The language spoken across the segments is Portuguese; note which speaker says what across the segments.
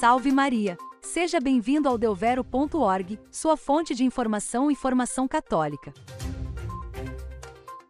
Speaker 1: Salve Maria! Seja bem-vindo ao Delvero.org, sua fonte de informação e formação católica.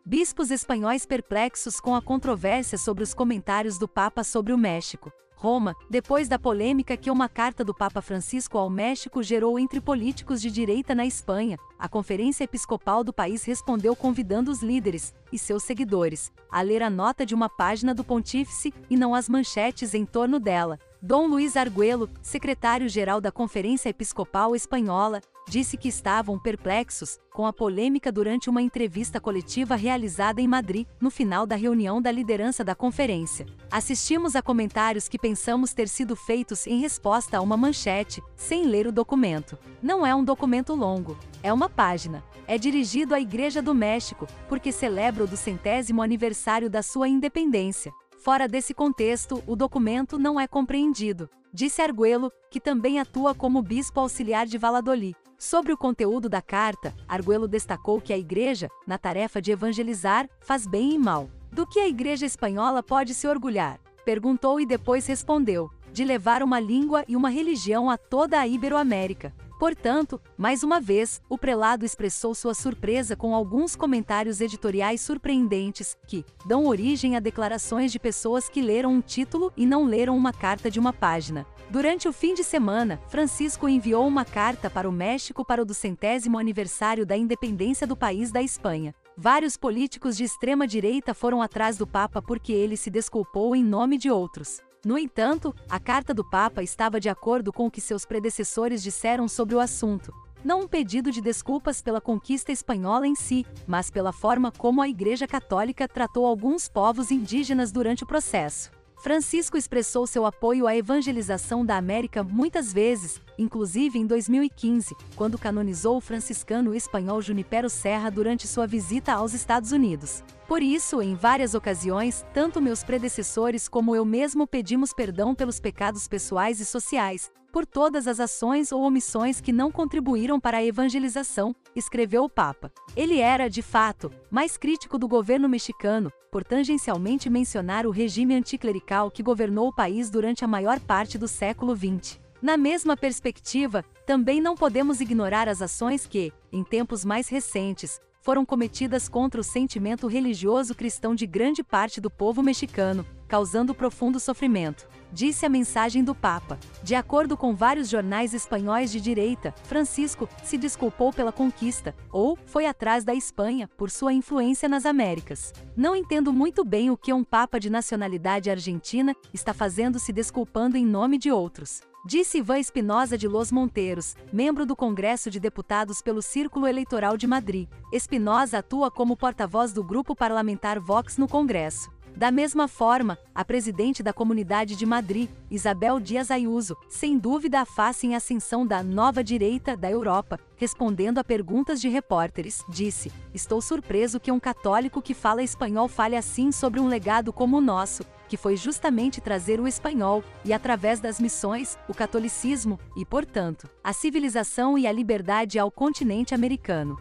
Speaker 1: Bispos espanhóis perplexos com a controvérsia sobre os comentários do Papa sobre o México. Roma, depois da polêmica que uma carta do Papa Francisco ao México gerou entre políticos de direita na Espanha, a Conferência Episcopal do país respondeu convidando os líderes e seus seguidores a ler a nota de uma página do Pontífice e não as manchetes em torno dela. Dom Luiz Arguello, secretário-geral da Conferência Episcopal Espanhola, disse que estavam perplexos com a polêmica durante uma entrevista coletiva realizada em Madrid, no final da reunião da liderança da conferência. Assistimos a comentários que pensamos ter sido feitos em resposta a uma manchete, sem ler o documento. Não é um documento longo, é uma página. É dirigido à Igreja do México, porque celebra o do centésimo aniversário da sua independência. Fora desse contexto, o documento não é compreendido, disse Arguello, que também atua como bispo auxiliar de Valladolid. Sobre o conteúdo da carta, Arguello destacou que a Igreja, na tarefa de evangelizar, faz bem e mal. Do que a Igreja espanhola pode se orgulhar? Perguntou e depois respondeu: de levar uma língua e uma religião a toda a Iberoamérica. Portanto, mais uma vez, o prelado expressou sua surpresa com alguns comentários editoriais surpreendentes, que dão origem a declarações de pessoas que leram um título e não leram uma carta de uma página. Durante o fim de semana, Francisco enviou uma carta para o México para o duzentésimo aniversário da independência do país da Espanha. Vários políticos de extrema direita foram atrás do Papa porque ele se desculpou em nome de outros. No entanto, a carta do Papa estava de acordo com o que seus predecessores disseram sobre o assunto. Não um pedido de desculpas pela conquista espanhola em si, mas pela forma como a Igreja Católica tratou alguns povos indígenas durante o processo. Francisco expressou seu apoio à evangelização da América muitas vezes, inclusive em 2015, quando canonizou o franciscano espanhol Junipero Serra durante sua visita aos Estados Unidos. Por isso, em várias ocasiões, tanto meus predecessores como eu mesmo pedimos perdão pelos pecados pessoais e sociais, por todas as ações ou omissões que não contribuíram para a evangelização, escreveu o Papa. Ele era, de fato, mais crítico do governo mexicano, por tangencialmente mencionar o regime anticlerical que governou o país durante a maior parte do século XX. Na mesma perspectiva, também não podemos ignorar as ações que, em tempos mais recentes, foram cometidas contra o sentimento religioso cristão de grande parte do povo mexicano, causando profundo sofrimento. Disse a mensagem do Papa. De acordo com vários jornais espanhóis de direita, Francisco se desculpou pela conquista, ou foi atrás da Espanha por sua influência nas Américas. Não entendo muito bem o que um Papa de nacionalidade argentina está fazendo se desculpando em nome de outros. Disse Ivan Espinosa de Los Monteiros, membro do Congresso de Deputados pelo Círculo Eleitoral de Madrid. Espinosa atua como porta-voz do grupo parlamentar Vox no Congresso. Da mesma forma, a presidente da Comunidade de Madrid, Isabel Dias Ayuso, sem dúvida afasta em ascensão da nova direita da Europa, respondendo a perguntas de repórteres, disse: Estou surpreso que um católico que fala espanhol fale assim sobre um legado como o nosso, que foi justamente trazer o espanhol, e através das missões, o catolicismo e, portanto, a civilização e a liberdade ao continente americano.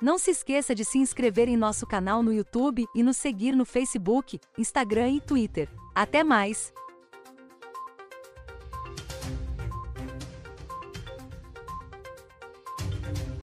Speaker 1: Não se esqueça de se inscrever em nosso canal no YouTube e nos seguir no Facebook, Instagram e Twitter. Até mais!